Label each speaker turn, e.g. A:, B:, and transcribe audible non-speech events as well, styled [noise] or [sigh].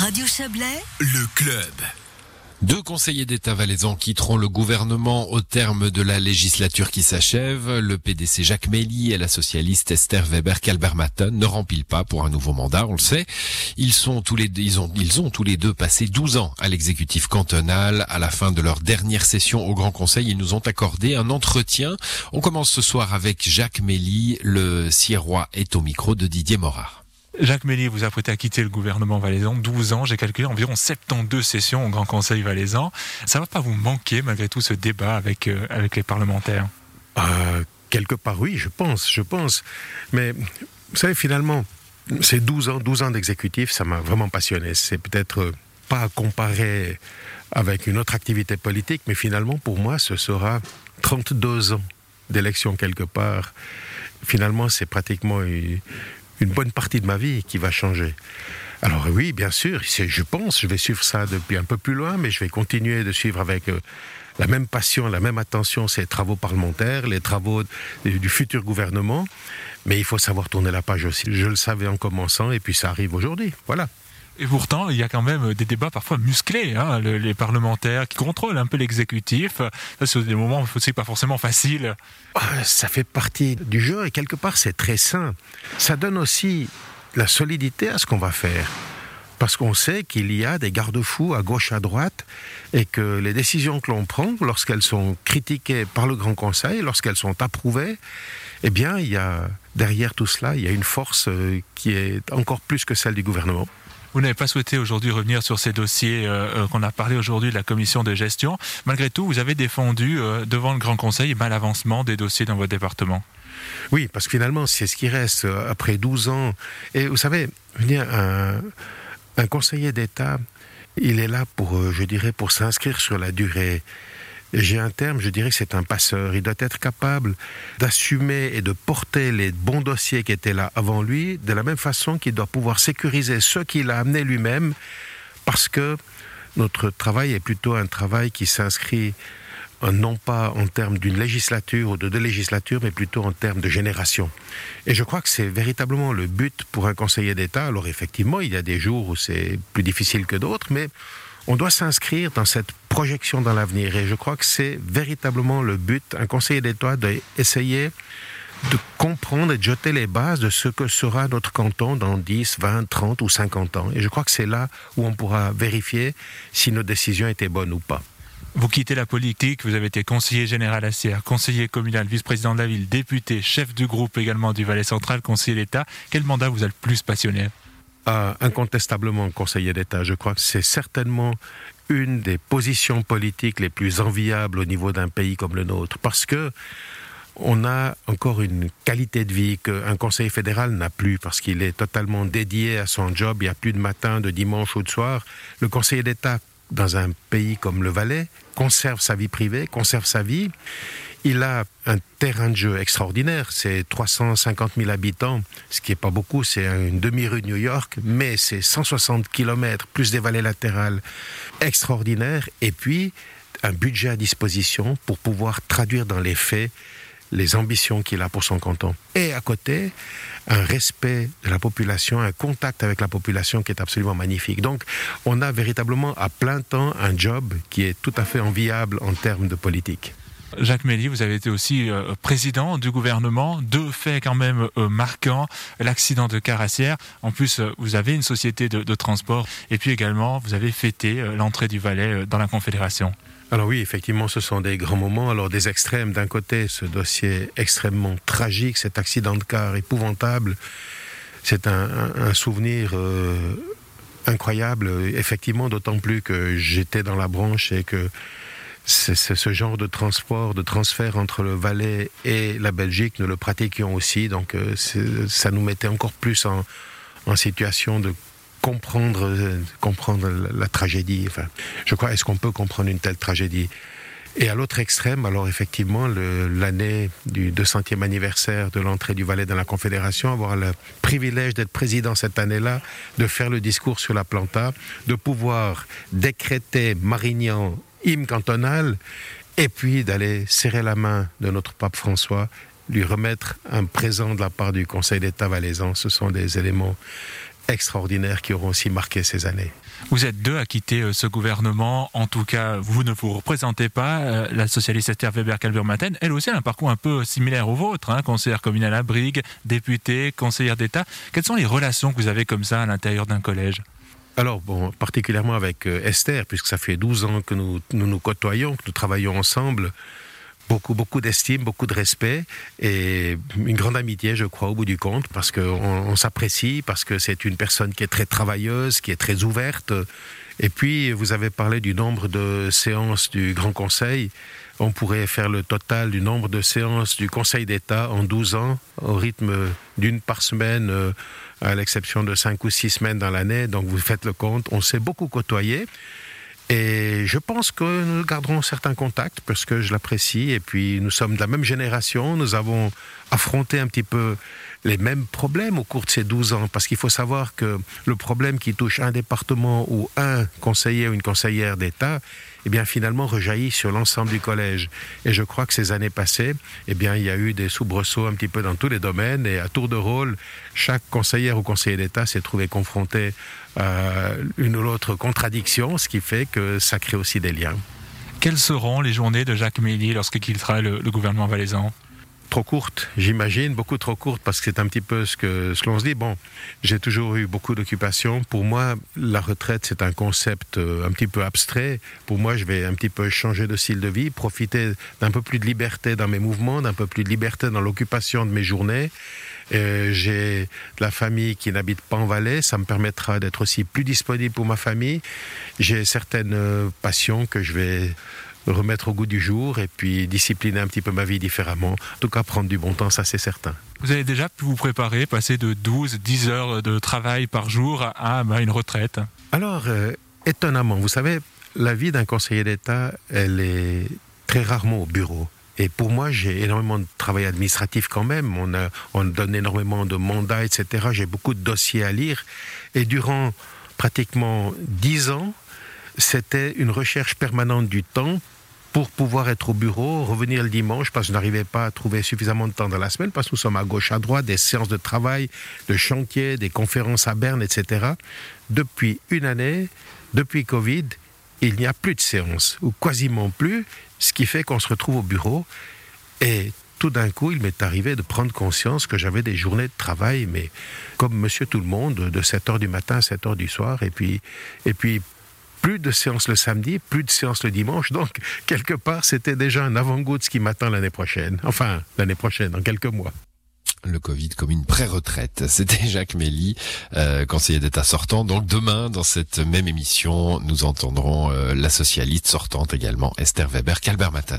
A: Radio Chablais,
B: le club.
C: Deux conseillers d'État valaisans quitteront le gouvernement au terme de la législature qui s'achève. Le PDC Jacques Méli et la socialiste Esther Weber Kalbermatten ne remplissent pas pour un nouveau mandat, on le sait. Ils sont tous les deux, ils ont, ils ont tous les deux passé 12 ans à l'exécutif cantonal. À la fin de leur dernière session au Grand Conseil, ils nous ont accordé un entretien. On commence ce soir avec Jacques Méli. Le Sierrois est au micro de Didier Morard.
D: Jacques Mélier vous apprêtez à quitter le gouvernement valaisan, 12 ans, j'ai calculé environ 72 sessions au Grand Conseil valaisan. Ça va pas vous manquer malgré tout ce débat avec, euh, avec les parlementaires?
E: Euh, Quelque part oui, je pense, je pense. Mais vous savez, finalement, ces 12 ans, 12 ans d'exécutif, ça m'a vraiment passionné. C'est peut-être euh, pas à comparer avec une autre activité politique, mais finalement, pour moi, ce sera 32 ans d'élection quelque part. Finalement, c'est pratiquement une bonne partie de ma vie qui va changer. Alors oui, bien sûr, je pense, je vais suivre ça depuis un peu plus loin, mais je vais continuer de suivre avec euh, la même passion, la même attention ces travaux parlementaires, les travaux du futur gouvernement. Mais il faut savoir tourner la page aussi. Je le savais en commençant, et puis ça arrive aujourd'hui. Voilà.
D: Et pourtant, il y a quand même des débats parfois musclés. Hein, les parlementaires qui contrôlent un peu l'exécutif. Ça, c'est des moments, c'est pas forcément facile.
E: Ah, ça fait partie du jeu et quelque part, c'est très sain. Ça donne aussi la solidité à ce qu'on va faire. Parce qu'on sait qu'il y a des garde-fous à gauche, à droite, et que les décisions que l'on prend, lorsqu'elles sont critiquées par le Grand Conseil, lorsqu'elles sont approuvées, eh bien, il y a derrière tout cela, il y a une force euh, qui est encore plus que celle du gouvernement.
D: Vous n'avez pas souhaité aujourd'hui revenir sur ces dossiers euh, euh, qu'on a parlé aujourd'hui de la commission de gestion. Malgré tout, vous avez défendu euh, devant le Grand Conseil mal l'avancement des dossiers dans votre département.
E: Oui, parce que finalement, c'est ce qui reste après 12 ans. Et vous savez, un, un conseiller d'État, il est là pour, je dirais, pour s'inscrire sur la durée. J'ai un terme, je dirais que c'est un passeur. Il doit être capable d'assumer et de porter les bons dossiers qui étaient là avant lui, de la même façon qu'il doit pouvoir sécuriser ceux qu'il a amenés lui-même, parce que notre travail est plutôt un travail qui s'inscrit euh, non pas en termes d'une législature ou de deux législatures, mais plutôt en termes de génération. Et je crois que c'est véritablement le but pour un conseiller d'État. Alors effectivement, il y a des jours où c'est plus difficile que d'autres, mais on doit s'inscrire dans cette projection dans l'avenir. Et je crois que c'est véritablement le but. Un conseiller d'État doit essayer de comprendre et de jeter les bases de ce que sera notre canton dans 10, 20, 30 ou 50 ans. Et je crois que c'est là où on pourra vérifier si nos décisions étaient bonnes ou pas.
D: Vous quittez la politique, vous avez été conseiller général à Sierre, conseiller communal, vice-président de la ville, député, chef du groupe également du Valais central, conseiller d'État. Quel mandat vous a le plus passionné?
E: Incontestablement conseiller d'État. Je crois que c'est certainement une des positions politiques les plus enviables au niveau d'un pays comme le nôtre, parce que on a encore une qualité de vie qu'un conseiller fédéral n'a plus parce qu'il est totalement dédié à son job. Il n'y a plus de matin, de dimanche ou de soir. Le conseiller d'État dans un pays comme le Valais conserve sa vie privée, conserve sa vie. Il a un terrain de jeu extraordinaire. C'est 350 000 habitants, ce qui n'est pas beaucoup. C'est une demi-rue de New York, mais c'est 160 km plus des vallées latérales extraordinaires. Et puis, un budget à disposition pour pouvoir traduire dans les faits les ambitions qu'il a pour son canton. Et à côté, un respect de la population, un contact avec la population qui est absolument magnifique. Donc, on a véritablement à plein temps un job qui est tout à fait enviable en termes de politique.
D: Jacques Méli, vous avez été aussi euh, président du gouvernement. Deux faits quand même euh, marquants. L'accident de Carassière. En plus, euh, vous avez une société de, transport. Et puis également, vous avez fêté l'entrée du Valais dans la Confédération.
E: Alors oui, effectivement, ce sont des grands moments. Alors des extrêmes, d'un côté, ce dossier extrêmement tragique, cet accident de car épouvantable. C'est un, souvenir incroyable, effectivement, d'autant plus que j'étais dans la branche et que c'est ce genre de transport, de transfert entre le Valais et la Belgique, nous le pratiquions aussi, donc euh, ça nous mettait encore plus en, situation de comprendre, euh, la, tragédie. Je crois, est-ce qu'on peut comprendre une telle tragédie? Et à l'autre extrême, alors effectivement, l'année du 200e anniversaire de l'entrée du Valais dans la Confédération, avoir le privilège d'être président cette année-là, de faire le discours sur la planta, de pouvoir décréter Marignan hymne cantonal, et puis d'aller serrer la main de notre pape François, lui remettre un présent de la part du Conseil d'État valaisan. Ce sont des éléments extraordinaires qui auront aussi marqué ces années.
D: Vous êtes deux à quitter euh, ce gouvernement. En tout cas, vous ne vous représentez pas. Euh, la socialiste Esther Weber-Calver-Maten, elle aussi, a un parcours un peu similaire au vôtre. Hein, conseillère communale à Brigue, députée, conseillère d'État. Quelles sont les relations que vous avez comme ça à l'intérieur d'un collège?
E: Alors, bon, particulièrement avec euh, Esther, puisque ça fait 12 ans que nous, nous côtoyons, que nous travaillons ensemble, beaucoup, beaucoup d'estime, beaucoup de respect et une grande amitié, je crois, au bout du compte, parce qu'on on, s'apprécie, parce que c'est une personne qui est très travailleuse, qui est très ouverte. Et puis, vous avez parlé du nombre de séances du Grand Conseil. On pourrait faire le total du nombre de séances du Conseil d'État en 12 ans, au rythme d'une par semaine, euh, à l'exception de 5 ou 6 semaines dans l'année. Donc, vous faites le compte. On s'est beaucoup côtoyé. Et je pense que nous garderons certains contacts parce que je l'apprécie. Et puis nous sommes de la même génération. Nous avons affronté un petit peu les mêmes problèmes au cours de ces 12 ans. Parce qu'il faut savoir que le problème qui touche un département ou un conseiller ou une conseillère d'État, eh bien finalement rejaillit sur l'ensemble du collège. Et je crois que ces années passées, eh bien il y a eu des soubresauts un petit peu dans tous les domaines et à tour de rôle, chaque conseillère ou conseiller d'État s'est trouvé confronté à une ou l'autre contradiction, ce qui fait que ça crée aussi des liens.
D: Quelles seront les journées de Jacques Méli lorsqu'il quittera le, le gouvernement valaisan?
E: Trop courte, j'imagine, beaucoup trop courte, parce que c'est un petit peu ce que ce l'on se dit. Bon, j'ai toujours eu beaucoup d'occupations. Pour moi, la retraite, c'est un concept euh, un petit peu abstrait. Pour moi, je vais un petit peu changer de style de vie, profiter d'un peu plus de liberté dans mes mouvements, d'un peu plus de liberté dans l'occupation de mes journées. Euh, j'ai de la famille qui n'habite pas en Valais, ça me permettra d'être aussi plus disponible pour ma famille. J'ai certaines euh, passions que je vais remettre au goût du jour et puis discipliner un petit peu ma vie différemment. En tout cas, prendre du bon temps, ça c'est certain.
D: Vous avez déjà pu vous préparer, passer de 12, 10 heures de travail par jour à bah, une retraite
E: Alors, euh, étonnamment, vous savez, la vie d'un conseiller d'État, elle est très rarement au bureau. Et pour moi, j'ai énormément de travail administratif quand même. On, a, on donne énormément de mandats, etc. J'ai beaucoup de dossiers à lire. Et durant pratiquement dix ans, c'était une recherche permanente du temps pour pouvoir être au bureau, revenir le dimanche parce que je n'arrivais pas à trouver suffisamment de temps dans la semaine parce que nous sommes à gauche, à droite, des séances de travail, de chantier, des conférences à Berne, etc. Depuis une année, depuis Covid, il n'y a plus de séances ou quasiment plus, ce qui fait qu'on se retrouve au bureau et tout d'un coup, il m'est arrivé de prendre conscience que j'avais des journées de travail, mais comme monsieur tout le monde, de 7 heures du matin à 7 heures du soir, et puis, et puis plus de séances le samedi, plus de séances le dimanche. Donc, quelque part, c'était déjà un avant-goût de ce qui m'attend l'année prochaine. Enfin, l'année prochaine, dans quelques mois
C: le Covid comme une pré-retraite. [laughs] C'était Jacques Méli, euh, conseiller d'État sortant. Donc demain, dans cette même émission, nous entendrons euh, la socialiste sortante également, Esther Weber-Calbermatten.